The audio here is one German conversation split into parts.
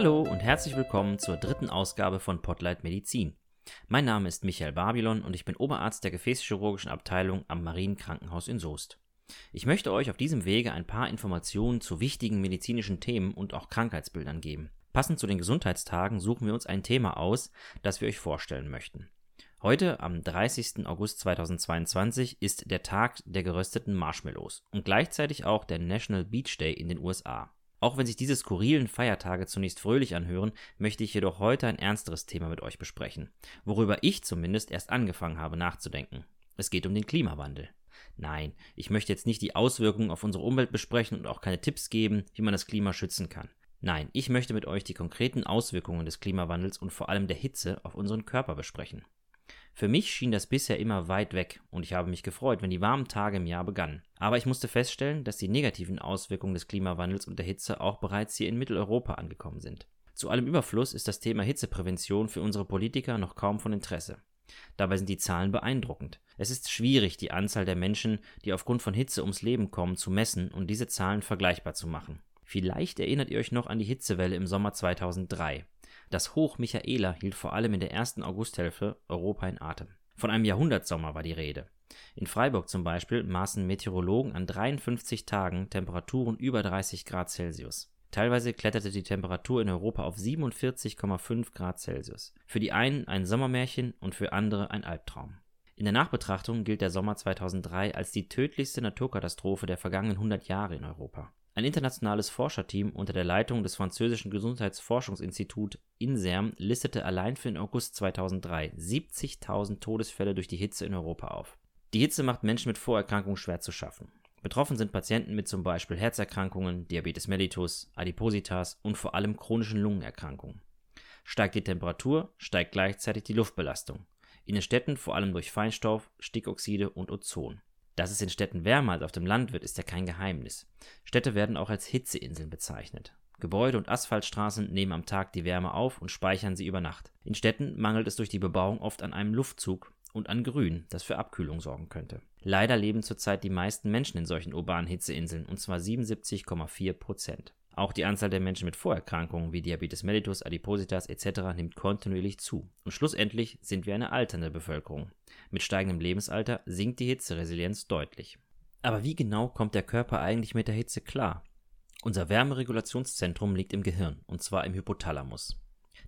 Hallo und herzlich willkommen zur dritten Ausgabe von Potlight Medizin. Mein Name ist Michael Babylon und ich bin Oberarzt der Gefäßchirurgischen Abteilung am Marienkrankenhaus in Soest. Ich möchte euch auf diesem Wege ein paar Informationen zu wichtigen medizinischen Themen und auch Krankheitsbildern geben. Passend zu den Gesundheitstagen suchen wir uns ein Thema aus, das wir euch vorstellen möchten. Heute, am 30. August 2022, ist der Tag der gerösteten Marshmallows und gleichzeitig auch der National Beach Day in den USA. Auch wenn sich diese skurrilen Feiertage zunächst fröhlich anhören, möchte ich jedoch heute ein ernsteres Thema mit euch besprechen, worüber ich zumindest erst angefangen habe nachzudenken. Es geht um den Klimawandel. Nein, ich möchte jetzt nicht die Auswirkungen auf unsere Umwelt besprechen und auch keine Tipps geben, wie man das Klima schützen kann. Nein, ich möchte mit euch die konkreten Auswirkungen des Klimawandels und vor allem der Hitze auf unseren Körper besprechen. Für mich schien das bisher immer weit weg und ich habe mich gefreut, wenn die warmen Tage im Jahr begannen. Aber ich musste feststellen, dass die negativen Auswirkungen des Klimawandels und der Hitze auch bereits hier in Mitteleuropa angekommen sind. Zu allem Überfluss ist das Thema Hitzeprävention für unsere Politiker noch kaum von Interesse. Dabei sind die Zahlen beeindruckend. Es ist schwierig, die Anzahl der Menschen, die aufgrund von Hitze ums Leben kommen, zu messen und diese Zahlen vergleichbar zu machen. Vielleicht erinnert ihr euch noch an die Hitzewelle im Sommer 2003. Das Hoch Michaela hielt vor allem in der ersten Augusthälfte Europa in Atem. Von einem Jahrhundertsommer war die Rede. In Freiburg zum Beispiel maßen Meteorologen an 53 Tagen Temperaturen über 30 Grad Celsius. Teilweise kletterte die Temperatur in Europa auf 47,5 Grad Celsius. Für die einen ein Sommermärchen und für andere ein Albtraum. In der Nachbetrachtung gilt der Sommer 2003 als die tödlichste Naturkatastrophe der vergangenen 100 Jahre in Europa. Ein internationales Forscherteam unter der Leitung des französischen Gesundheitsforschungsinstitut INSERM listete allein für den August 2003 70.000 Todesfälle durch die Hitze in Europa auf. Die Hitze macht Menschen mit Vorerkrankungen schwer zu schaffen. Betroffen sind Patienten mit zum Beispiel Herzerkrankungen, Diabetes mellitus, Adipositas und vor allem chronischen Lungenerkrankungen. Steigt die Temperatur, steigt gleichzeitig die Luftbelastung. In den Städten vor allem durch Feinstaub, Stickoxide und Ozon. Dass es in Städten wärmer als auf dem Land wird, ist ja kein Geheimnis. Städte werden auch als Hitzeinseln bezeichnet. Gebäude und Asphaltstraßen nehmen am Tag die Wärme auf und speichern sie über Nacht. In Städten mangelt es durch die Bebauung oft an einem Luftzug und an Grün, das für Abkühlung sorgen könnte. Leider leben zurzeit die meisten Menschen in solchen urbanen Hitzeinseln, und zwar 77,4 Prozent. Auch die Anzahl der Menschen mit Vorerkrankungen wie Diabetes mellitus, Adipositas etc. nimmt kontinuierlich zu. Und schlussendlich sind wir eine alternde Bevölkerung. Mit steigendem Lebensalter sinkt die Hitzeresilienz deutlich. Aber wie genau kommt der Körper eigentlich mit der Hitze klar? Unser Wärmeregulationszentrum liegt im Gehirn, und zwar im Hypothalamus.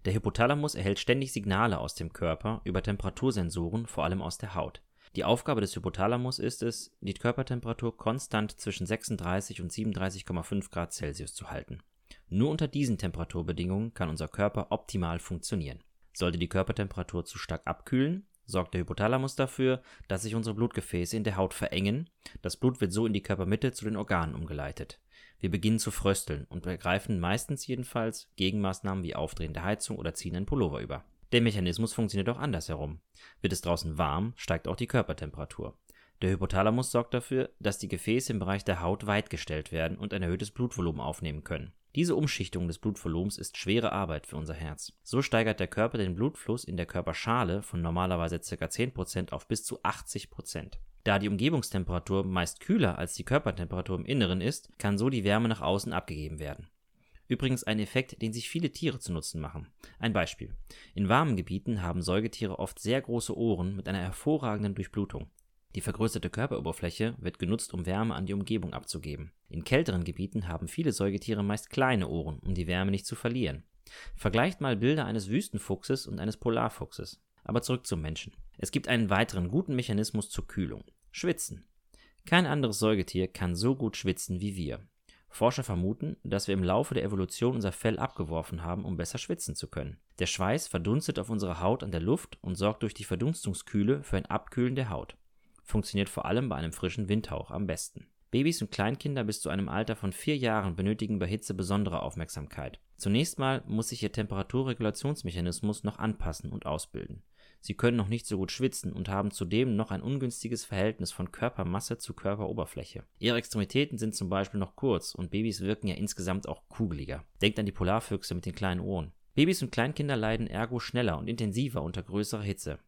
Der Hypothalamus erhält ständig Signale aus dem Körper über Temperatursensoren, vor allem aus der Haut. Die Aufgabe des Hypothalamus ist es, die Körpertemperatur konstant zwischen 36 und 37,5 Grad Celsius zu halten. Nur unter diesen Temperaturbedingungen kann unser Körper optimal funktionieren. Sollte die Körpertemperatur zu stark abkühlen, sorgt der Hypothalamus dafür, dass sich unsere Blutgefäße in der Haut verengen. Das Blut wird so in die Körpermitte zu den Organen umgeleitet. Wir beginnen zu frösteln und ergreifen meistens jedenfalls Gegenmaßnahmen wie Aufdrehen der Heizung oder ziehen einen Pullover über. Der Mechanismus funktioniert auch andersherum. Wird es draußen warm, steigt auch die Körpertemperatur. Der Hypothalamus sorgt dafür, dass die Gefäße im Bereich der Haut weitgestellt werden und ein erhöhtes Blutvolumen aufnehmen können. Diese Umschichtung des Blutvolumens ist schwere Arbeit für unser Herz. So steigert der Körper den Blutfluss in der Körperschale von normalerweise ca. 10% auf bis zu 80%. Da die Umgebungstemperatur meist kühler als die Körpertemperatur im Inneren ist, kann so die Wärme nach außen abgegeben werden. Übrigens ein Effekt, den sich viele Tiere zu Nutzen machen. Ein Beispiel. In warmen Gebieten haben Säugetiere oft sehr große Ohren mit einer hervorragenden Durchblutung. Die vergrößerte Körperoberfläche wird genutzt, um Wärme an die Umgebung abzugeben. In kälteren Gebieten haben viele Säugetiere meist kleine Ohren, um die Wärme nicht zu verlieren. Vergleicht mal Bilder eines Wüstenfuchses und eines Polarfuchses. Aber zurück zum Menschen. Es gibt einen weiteren guten Mechanismus zur Kühlung. Schwitzen. Kein anderes Säugetier kann so gut schwitzen wie wir. Forscher vermuten, dass wir im Laufe der Evolution unser Fell abgeworfen haben, um besser schwitzen zu können. Der Schweiß verdunstet auf unserer Haut an der Luft und sorgt durch die Verdunstungskühle für ein Abkühlen der Haut. Funktioniert vor allem bei einem frischen Windhauch am besten. Babys und Kleinkinder bis zu einem Alter von vier Jahren benötigen bei Hitze besondere Aufmerksamkeit. Zunächst mal muss sich ihr Temperaturregulationsmechanismus noch anpassen und ausbilden. Sie können noch nicht so gut schwitzen und haben zudem noch ein ungünstiges Verhältnis von Körpermasse zu Körperoberfläche. Ihre Extremitäten sind zum Beispiel noch kurz und Babys wirken ja insgesamt auch kugeliger. Denkt an die Polarfüchse mit den kleinen Ohren. Babys und Kleinkinder leiden ergo schneller und intensiver unter größerer Hitze.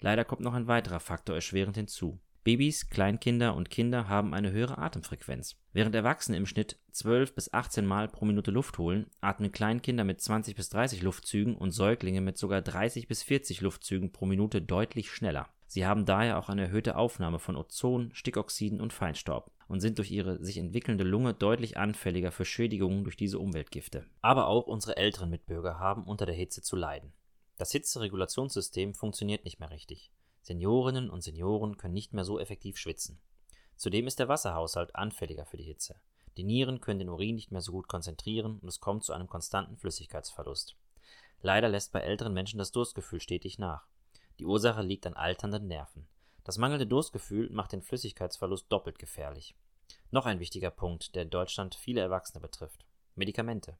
Leider kommt noch ein weiterer Faktor erschwerend hinzu. Babys, Kleinkinder und Kinder haben eine höhere Atemfrequenz. Während Erwachsene im Schnitt 12 bis 18 Mal pro Minute Luft holen, atmen Kleinkinder mit 20 bis 30 Luftzügen und Säuglinge mit sogar 30 bis 40 Luftzügen pro Minute deutlich schneller. Sie haben daher auch eine erhöhte Aufnahme von Ozon, Stickoxiden und Feinstaub und sind durch ihre sich entwickelnde Lunge deutlich anfälliger für Schädigungen durch diese Umweltgifte. Aber auch unsere älteren Mitbürger haben unter der Hitze zu leiden. Das Hitzeregulationssystem funktioniert nicht mehr richtig. Seniorinnen und Senioren können nicht mehr so effektiv schwitzen. Zudem ist der Wasserhaushalt anfälliger für die Hitze. Die Nieren können den Urin nicht mehr so gut konzentrieren und es kommt zu einem konstanten Flüssigkeitsverlust. Leider lässt bei älteren Menschen das Durstgefühl stetig nach. Die Ursache liegt an alternden Nerven. Das mangelnde Durstgefühl macht den Flüssigkeitsverlust doppelt gefährlich. Noch ein wichtiger Punkt, der in Deutschland viele Erwachsene betrifft. Medikamente.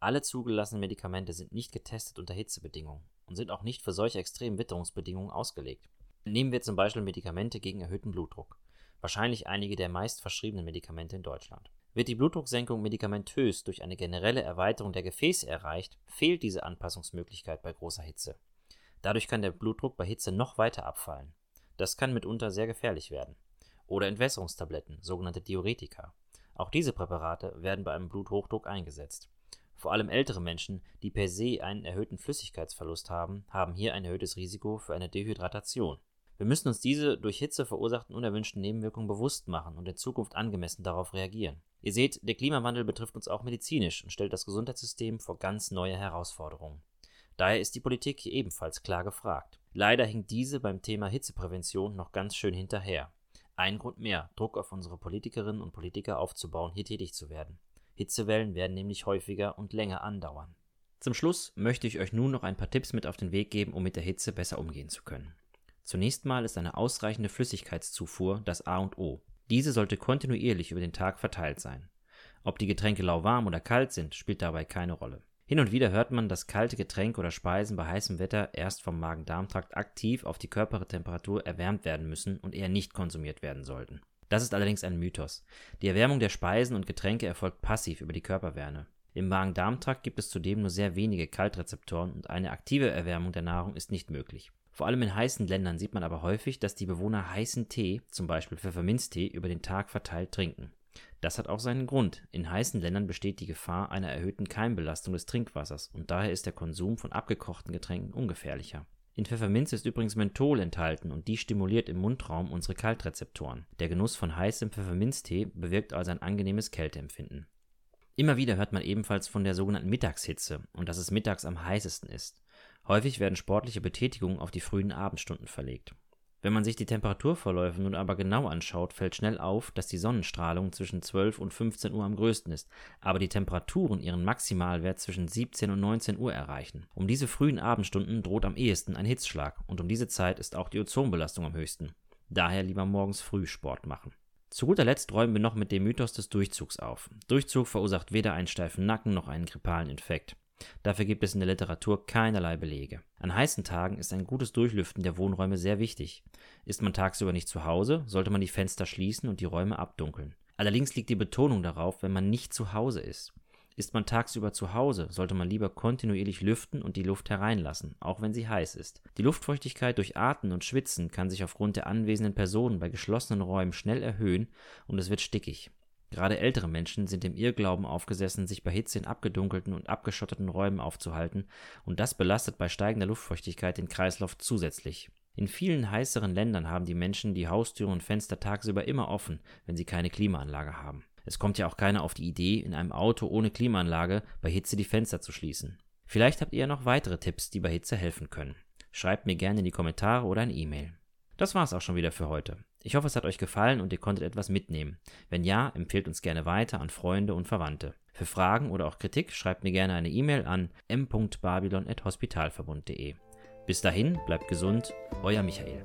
Alle zugelassenen Medikamente sind nicht getestet unter Hitzebedingungen und sind auch nicht für solche extremen Witterungsbedingungen ausgelegt. Nehmen wir zum Beispiel Medikamente gegen erhöhten Blutdruck. Wahrscheinlich einige der meist verschriebenen Medikamente in Deutschland. Wird die Blutdrucksenkung medikamentös durch eine generelle Erweiterung der Gefäße erreicht, fehlt diese Anpassungsmöglichkeit bei großer Hitze. Dadurch kann der Blutdruck bei Hitze noch weiter abfallen. Das kann mitunter sehr gefährlich werden. Oder Entwässerungstabletten, sogenannte Diuretika. Auch diese Präparate werden bei einem Bluthochdruck eingesetzt. Vor allem ältere Menschen, die per se einen erhöhten Flüssigkeitsverlust haben, haben hier ein erhöhtes Risiko für eine Dehydratation. Wir müssen uns diese durch Hitze verursachten unerwünschten Nebenwirkungen bewusst machen und in Zukunft angemessen darauf reagieren. Ihr seht, der Klimawandel betrifft uns auch medizinisch und stellt das Gesundheitssystem vor ganz neue Herausforderungen. Daher ist die Politik hier ebenfalls klar gefragt. Leider hinkt diese beim Thema Hitzeprävention noch ganz schön hinterher. Ein Grund mehr, Druck auf unsere Politikerinnen und Politiker aufzubauen, hier tätig zu werden. Hitzewellen werden nämlich häufiger und länger andauern. Zum Schluss möchte ich euch nun noch ein paar Tipps mit auf den Weg geben, um mit der Hitze besser umgehen zu können. Zunächst mal ist eine ausreichende Flüssigkeitszufuhr das A und O. Diese sollte kontinuierlich über den Tag verteilt sein. Ob die Getränke lauwarm oder kalt sind, spielt dabei keine Rolle. Hin und wieder hört man, dass kalte Getränke oder Speisen bei heißem Wetter erst vom Magen-Darm-Trakt aktiv auf die Körpertemperatur erwärmt werden müssen und eher nicht konsumiert werden sollten. Das ist allerdings ein Mythos. Die Erwärmung der Speisen und Getränke erfolgt passiv über die Körperwärme. Im Magen-Darm-Trakt gibt es zudem nur sehr wenige Kaltrezeptoren und eine aktive Erwärmung der Nahrung ist nicht möglich. Vor allem in heißen Ländern sieht man aber häufig, dass die Bewohner heißen Tee, zum Beispiel Pfefferminztee, über den Tag verteilt trinken. Das hat auch seinen Grund. In heißen Ländern besteht die Gefahr einer erhöhten Keimbelastung des Trinkwassers und daher ist der Konsum von abgekochten Getränken ungefährlicher. In Pfefferminz ist übrigens Menthol enthalten und die stimuliert im Mundraum unsere Kaltrezeptoren. Der Genuss von heißem Pfefferminztee bewirkt also ein angenehmes Kälteempfinden. Immer wieder hört man ebenfalls von der sogenannten Mittagshitze und dass es mittags am heißesten ist. Häufig werden sportliche Betätigungen auf die frühen Abendstunden verlegt. Wenn man sich die Temperaturverläufe nun aber genau anschaut, fällt schnell auf, dass die Sonnenstrahlung zwischen 12 und 15 Uhr am größten ist, aber die Temperaturen ihren Maximalwert zwischen 17 und 19 Uhr erreichen. Um diese frühen Abendstunden droht am ehesten ein Hitzschlag und um diese Zeit ist auch die Ozonbelastung am höchsten. Daher lieber morgens früh Sport machen. Zu guter Letzt räumen wir noch mit dem Mythos des Durchzugs auf. Durchzug verursacht weder einen steifen Nacken noch einen grippalen Infekt. Dafür gibt es in der Literatur keinerlei Belege. An heißen Tagen ist ein gutes Durchlüften der Wohnräume sehr wichtig. Ist man tagsüber nicht zu Hause, sollte man die Fenster schließen und die Räume abdunkeln. Allerdings liegt die Betonung darauf, wenn man nicht zu Hause ist. Ist man tagsüber zu Hause, sollte man lieber kontinuierlich lüften und die Luft hereinlassen, auch wenn sie heiß ist. Die Luftfeuchtigkeit durch Atmen und Schwitzen kann sich aufgrund der anwesenden Personen bei geschlossenen Räumen schnell erhöhen und es wird stickig. Gerade ältere Menschen sind dem Irrglauben aufgesessen, sich bei Hitze in abgedunkelten und abgeschotteten Räumen aufzuhalten, und das belastet bei steigender Luftfeuchtigkeit den Kreislauf zusätzlich. In vielen heißeren Ländern haben die Menschen die Haustüren und Fenster tagsüber immer offen, wenn sie keine Klimaanlage haben. Es kommt ja auch keiner auf die Idee, in einem Auto ohne Klimaanlage bei Hitze die Fenster zu schließen. Vielleicht habt ihr ja noch weitere Tipps, die bei Hitze helfen können. Schreibt mir gerne in die Kommentare oder eine E-Mail. Das war's auch schon wieder für heute. Ich hoffe, es hat euch gefallen und ihr konntet etwas mitnehmen. Wenn ja, empfehlt uns gerne weiter an Freunde und Verwandte. Für Fragen oder auch Kritik schreibt mir gerne eine E-Mail an m.babylon.hospitalverbund.de. Bis dahin, bleibt gesund, euer Michael.